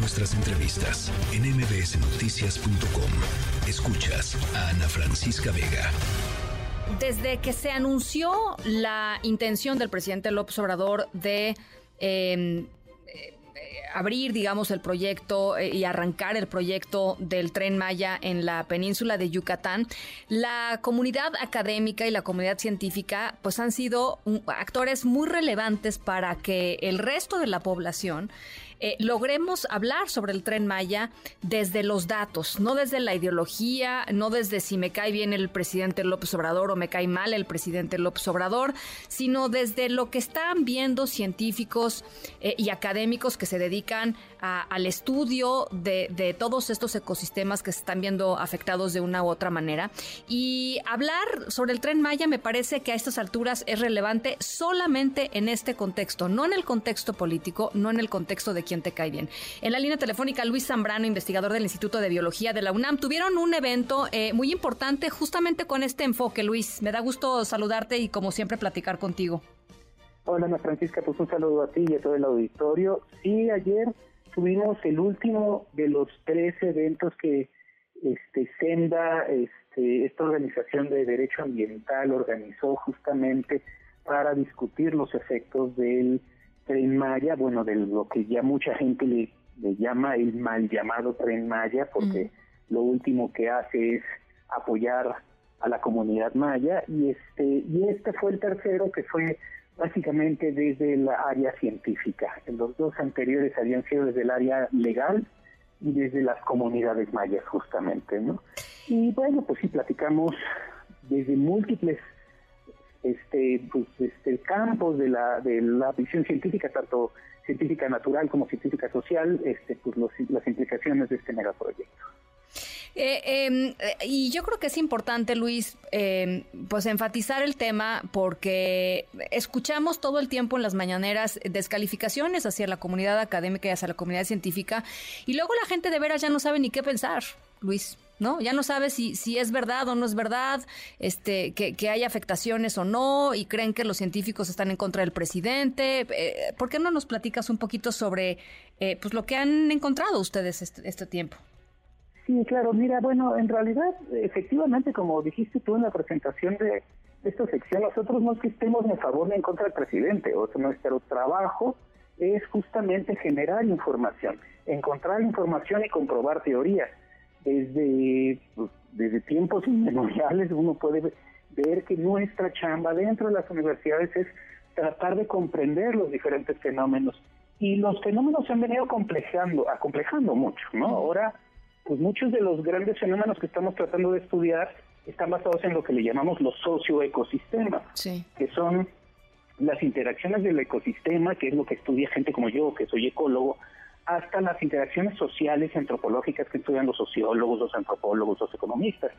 nuestras entrevistas en mbsnoticias.com. Escuchas a Ana Francisca Vega. Desde que se anunció la intención del presidente López Obrador de em, abrir, digamos, el proyecto eh, y arrancar el proyecto del tren Maya en la península de Yucatán, la comunidad académica y la comunidad científica pues han sido actores muy relevantes para que el resto de la población eh, logremos hablar sobre el tren Maya desde los datos, no desde la ideología, no desde si me cae bien el presidente López Obrador o me cae mal el presidente López Obrador, sino desde lo que están viendo científicos eh, y académicos que se dedican al estudio de, de, todos estos ecosistemas que se están viendo afectados de una u otra manera. Y hablar sobre el tren Maya me parece que a estas alturas es relevante solamente en este contexto, no en el contexto político, no en el contexto de En la línea telefónica, Luis Zambrano, investigador del Instituto de Biología de la UNAM, tuvieron un evento eh, muy importante justamente con este enfoque, Luis. Me da gusto saludarte y como siempre platicar contigo. Hola Ana Francisca, pues un saludo a ti y a todo el auditorio. Sí, ayer tuvimos el último de los tres eventos que este, Senda, este, esta organización de derecho ambiental, organizó justamente para discutir los efectos del Tren Maya, bueno, de lo que ya mucha gente le, llama el mal llamado Tren Maya, porque lo último que hace es apoyar a la comunidad maya y este y este fue el tercero que fue básicamente desde la área científica. Los dos anteriores habían sido desde el área legal y desde las comunidades mayas justamente, ¿no? Y bueno, pues sí platicamos desde múltiples este, pues, este, campos de la, de la visión científica, tanto científica natural como científica social, este, pues las implicaciones de este megaproyecto. Eh, em, y yo creo que es importante, Luis, em, pues enfatizar el tema porque escuchamos todo el tiempo en las mañaneras descalificaciones hacia la comunidad académica y hacia la comunidad científica y luego la gente de veras ya no sabe ni qué pensar, Luis. ¿No? Ya no sabe si, es verdad o no es verdad, este, que, que hay afectaciones o no, y creen que los científicos están en contra del presidente. Eh, ¿Por qué no nos platicas un poquito sobre eh, pues lo que han encontrado ustedes este, este tiempo? Sí, claro, mira, bueno, en realidad, efectivamente, como dijiste tú en la presentación de esta sección, nosotros no es que estemos ni a favor ni en contra del presidente, o sea, nuestro trabajo es justamente generar información, encontrar información y comprobar teorías. Desde, pues, desde tiempos inmemoriales uno puede ver que nuestra chamba dentro de las universidades es tratar de comprender los diferentes fenómenos. Y los fenómenos se han venido complejando, acomplejando mucho, ¿no? Ahora pues muchos de los grandes fenómenos que estamos tratando de estudiar están basados en lo que le llamamos los socioecosistemas, que son las interacciones del ecosistema, que es lo que estudia gente como yo, que soy ecólogo, hasta las interacciones sociales y antropológicas que estudian los sociólogos, los antropólogos, los economistas.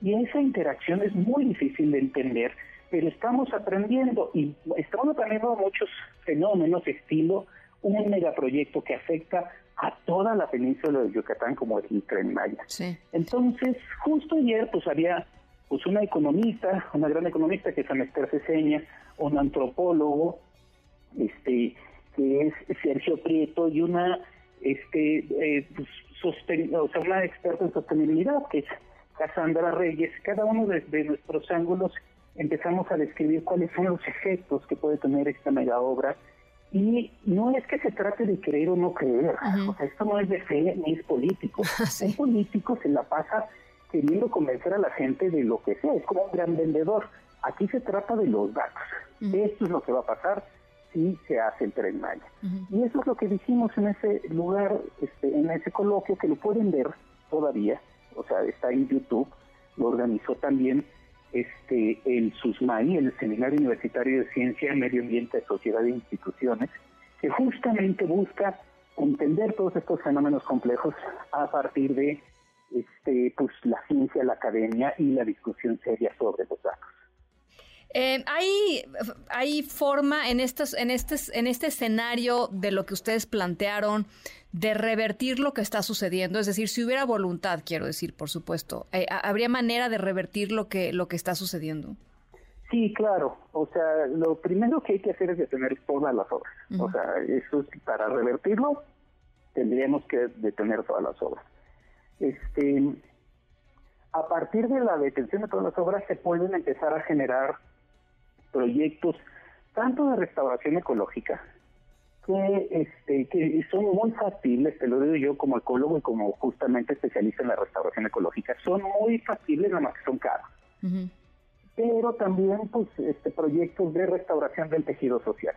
Y esa interacción es muy difícil de entender, pero estamos aprendiendo y estamos aprendiendo muchos fenómenos estilo un megaproyecto que afecta a toda la península de Yucatán como el Tren Maya. Entonces, justo ayer pues había pues una economista, una gran economista que es Anester Ceseña, un antropólogo, este, que es Sergio Prieto y una este eh, pues, o sea, una experta en sostenibilidad que es Cassandra Reyes. Cada uno de, nuestros ángulos empezamos a describir cuáles son los efectos que puede tener esta mega obra y no es que se trate de creer o no creer, o sea, esto no es de fe ni es político. Un político se la pasa queriendo convencer a la gente de lo que sea, es como un gran vendedor. Aquí se trata de los datos. Esto es lo que va a pasar si se hace el tren Maya. Y eso es lo que dijimos en ese lugar, este, en ese coloquio, que lo pueden ver todavía, o sea, está en YouTube, lo organizó también este el SUSMAI, el Seminario Universitario de Ciencia, Medio Ambiente, Sociedad e Instituciones, que justamente busca entender todos estos fenómenos complejos a partir de este pues la ciencia, la academia y la discusión seria sobre los datos. Eh, ¿hay, ¿Hay forma en, estos, en, este, en este escenario de lo que ustedes plantearon de revertir lo que está sucediendo? Es decir, si hubiera voluntad, quiero decir, por supuesto, eh, ¿habría manera de revertir lo que, lo que está sucediendo? Sí, claro. O sea, lo primero que hay que hacer es detener todas las obras. O sea, eso es para revertirlo, tendríamos que detener todas las obras. Este, a partir de la detención de todas las obras se pueden empezar a generar proyectos tanto de restauración ecológica que, este, que son muy factibles, te lo digo yo como ecólogo y como justamente especialista en la restauración ecológica, son muy factibles, nada más que son caros. Pero también pues este proyectos de restauración del tejido social.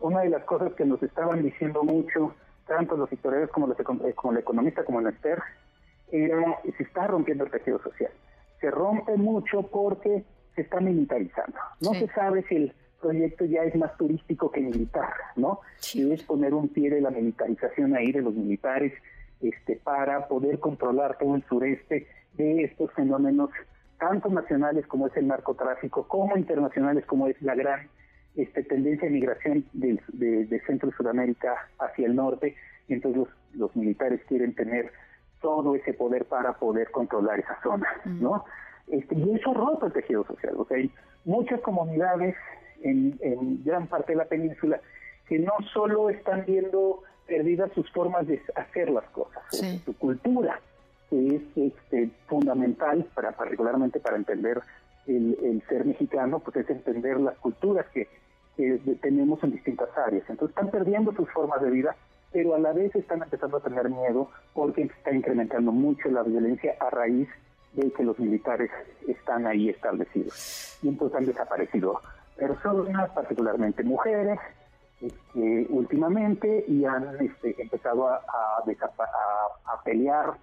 Una de las cosas que nos estaban diciendo mucho, tanto los historiadores como, los, como el economista como el Esther, era se está rompiendo el tejido social. Se rompe mucho porque se está militarizando. No se sabe si el proyecto ya es más turístico que militar, ¿no? Si es poner un pie de la militarización ahí de los militares este para poder controlar todo el sureste de estos fenómenos tanto nacionales como es el narcotráfico como internacionales como es la gran este, tendencia de migración de, de, Centro y Sudamérica hacia el norte entonces los, militares quieren tener todo ese poder para poder controlar esa zona, ¿no? Este, y eso rompe el tejido social. O sea, hay muchas comunidades en, gran parte de la península que no solo están viendo perdidas sus formas de hacer las cosas, su cultura, que es este, fundamental para particularmente para entender el, ser mexicano, pues es entender las culturas que, tenemos en distintas áreas. Entonces están perdiendo sus formas de vida, pero a la vez están empezando a tener miedo porque está incrementando mucho la violencia a raíz de que los militares están ahí establecidos. Y entonces han desaparecido personas, particularmente mujeres, este, últimamente, y han este, empezado a, a, pelear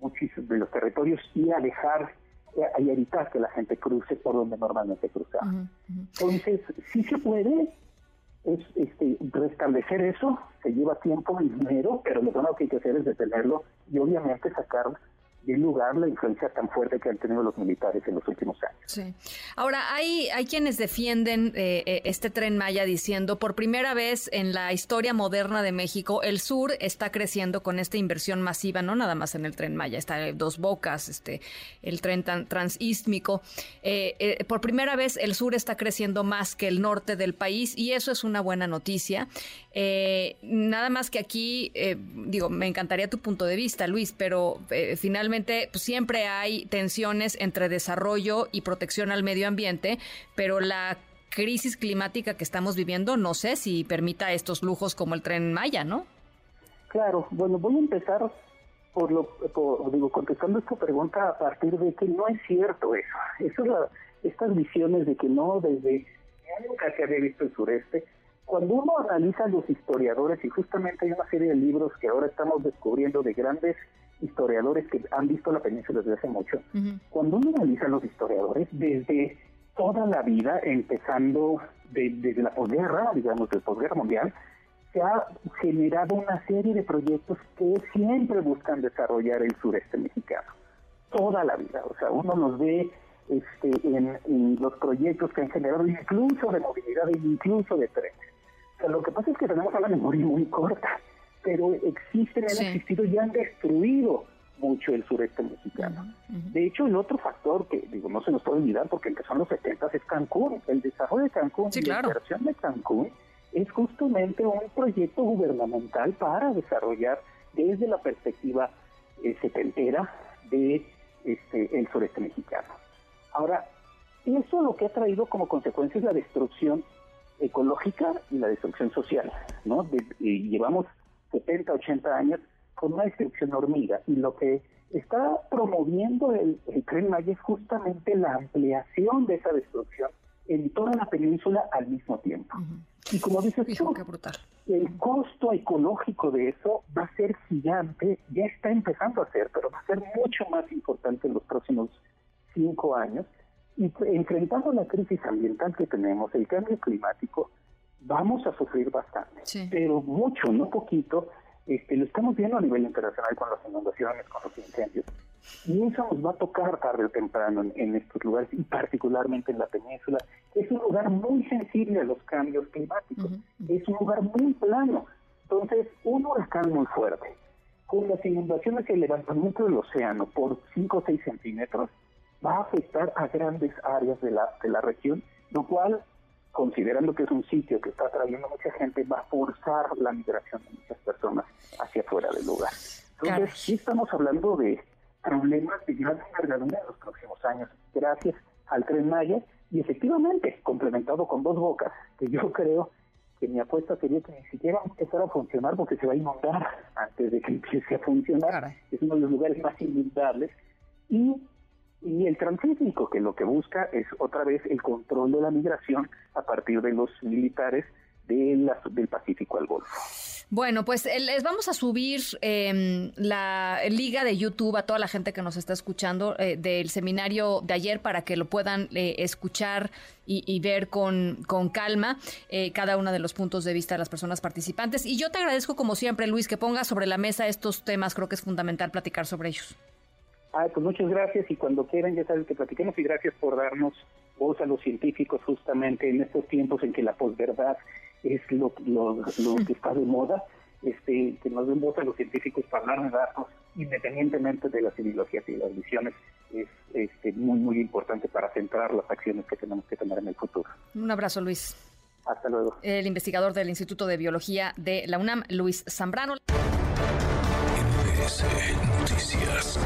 muchísimos de los territorios y a dejar y evitar que la gente cruce por donde normalmente cruzaba. Entonces, sí se puede es, este, restablecer eso, se lleva tiempo y dinero, pero lo primero que hay que hacer es detenerlo y obviamente sacar de lugar la influencia tan fuerte que han tenido los militares en los últimos años. Sí. Ahora, hay, hay quienes defienden eh, eh, este tren Maya diciendo, por primera vez en la historia moderna de México, el sur está creciendo con esta inversión masiva, no nada más en el tren Maya, está Dos Bocas, este, el tren transístmico. Eh, por primera vez el sur está creciendo más que el norte del país y eso es una buena noticia. nada más que aquí, digo, me encantaría tu punto de vista, Luis, pero finalmente pues, siempre hay tensiones entre desarrollo y protección al medio ambiente, pero la crisis climática que estamos viviendo no sé si permita estos lujos como el tren Maya, ¿no? Claro, bueno, voy a empezar por lo, digo, contestando esta pregunta a partir de que no es cierto eso. Eso es estas visiones de que no, desde nunca se había visto el sureste. Cuando uno analiza a los historiadores, y justamente hay una serie de libros que ahora estamos descubriendo de grandes historiadores que han visto la península desde hace mucho, cuando uno analiza a los historiadores desde toda la vida, empezando desde la posguerra, digamos, del posguerra mundial, se ha generado una serie de proyectos que siempre buscan desarrollar el sureste mexicano. Toda la vida. O sea, uno los ve este, en, los proyectos que han generado incluso de movilidad incluso de trenes. O sea, lo que pasa es que tenemos una memoria muy corta pero existen, han existido y han destruido mucho el sureste mexicano. De hecho, el otro factor que digo no se nos puede olvidar porque empezó en los 70 es Cancún. El desarrollo de Cancún y la inversión de Cancún es justamente un proyecto gubernamental para desarrollar desde la perspectiva eh, setentera de este, el sureste mexicano. Ahora, eso lo que ha traído como consecuencia es la destrucción ecológica y la destrucción social, ¿no? llevamos 70, 80 años con una destrucción hormiga y lo que está promoviendo el, el Tren Maya es justamente la ampliación de esa destrucción en toda la península al mismo tiempo. Y como dices tú, el costo ecológico de eso va a ser gigante, ya está empezando a ser, pero va a ser mucho más importante en los próximos cinco años. Y enfrentando la crisis ambiental que tenemos, el cambio climático, vamos a sufrir bastante, pero mucho, no poquito. Este, lo estamos viendo a nivel internacional con las inundaciones, con los incendios. Y eso nos va a tocar tarde o temprano en, estos lugares, y particularmente en la península. Es un lugar muy sensible a los cambios climáticos. Es un lugar muy plano. Entonces, un huracán muy fuerte, con las inundaciones y el levantamiento del océano por 5 o 6 centímetros, va a afectar a grandes áreas de la, de la región, lo cual considerando que es un sitio que está atrayendo mucha gente, va a forzar la migración de muchas personas hacia afuera del lugar. Entonces, sí estamos hablando de problemas de gran envergadura en los próximos años, gracias al Tren Maya, y efectivamente, complementado con dos bocas, que yo creo que mi apuesta sería que ni siquiera empezar a funcionar porque se va a inundar antes de que empiece a funcionar. Es uno de los lugares más inundables. Y y el transísmico, que lo que busca es otra vez el control de la migración a partir de los militares de del Pacífico al Golfo. Bueno, pues eh, les vamos a subir eh, la liga de YouTube a toda la gente que nos está escuchando eh, del seminario de ayer para que lo puedan eh, escuchar y, y, ver con, con calma cada uno de los puntos de vista de las personas participantes. Y yo te agradezco como siempre, Luis, que pongas sobre la mesa estos temas. Creo que es fundamental platicar sobre ellos. Ah, pues muchas gracias y cuando quieran ya saben que platiquemos y gracias por darnos voz a los científicos justamente en estos tiempos en que la posverdad es lo, lo, que está de moda, este, que nos den voz a los científicos para hablar de datos independientemente de las ideologías y las visiones es este, muy muy importante para centrar las acciones que tenemos que tomar en el futuro. Un abrazo Luis. Hasta luego. El investigador del Instituto de Biología de la UNAM, Luis Zambrano. MBS Noticias.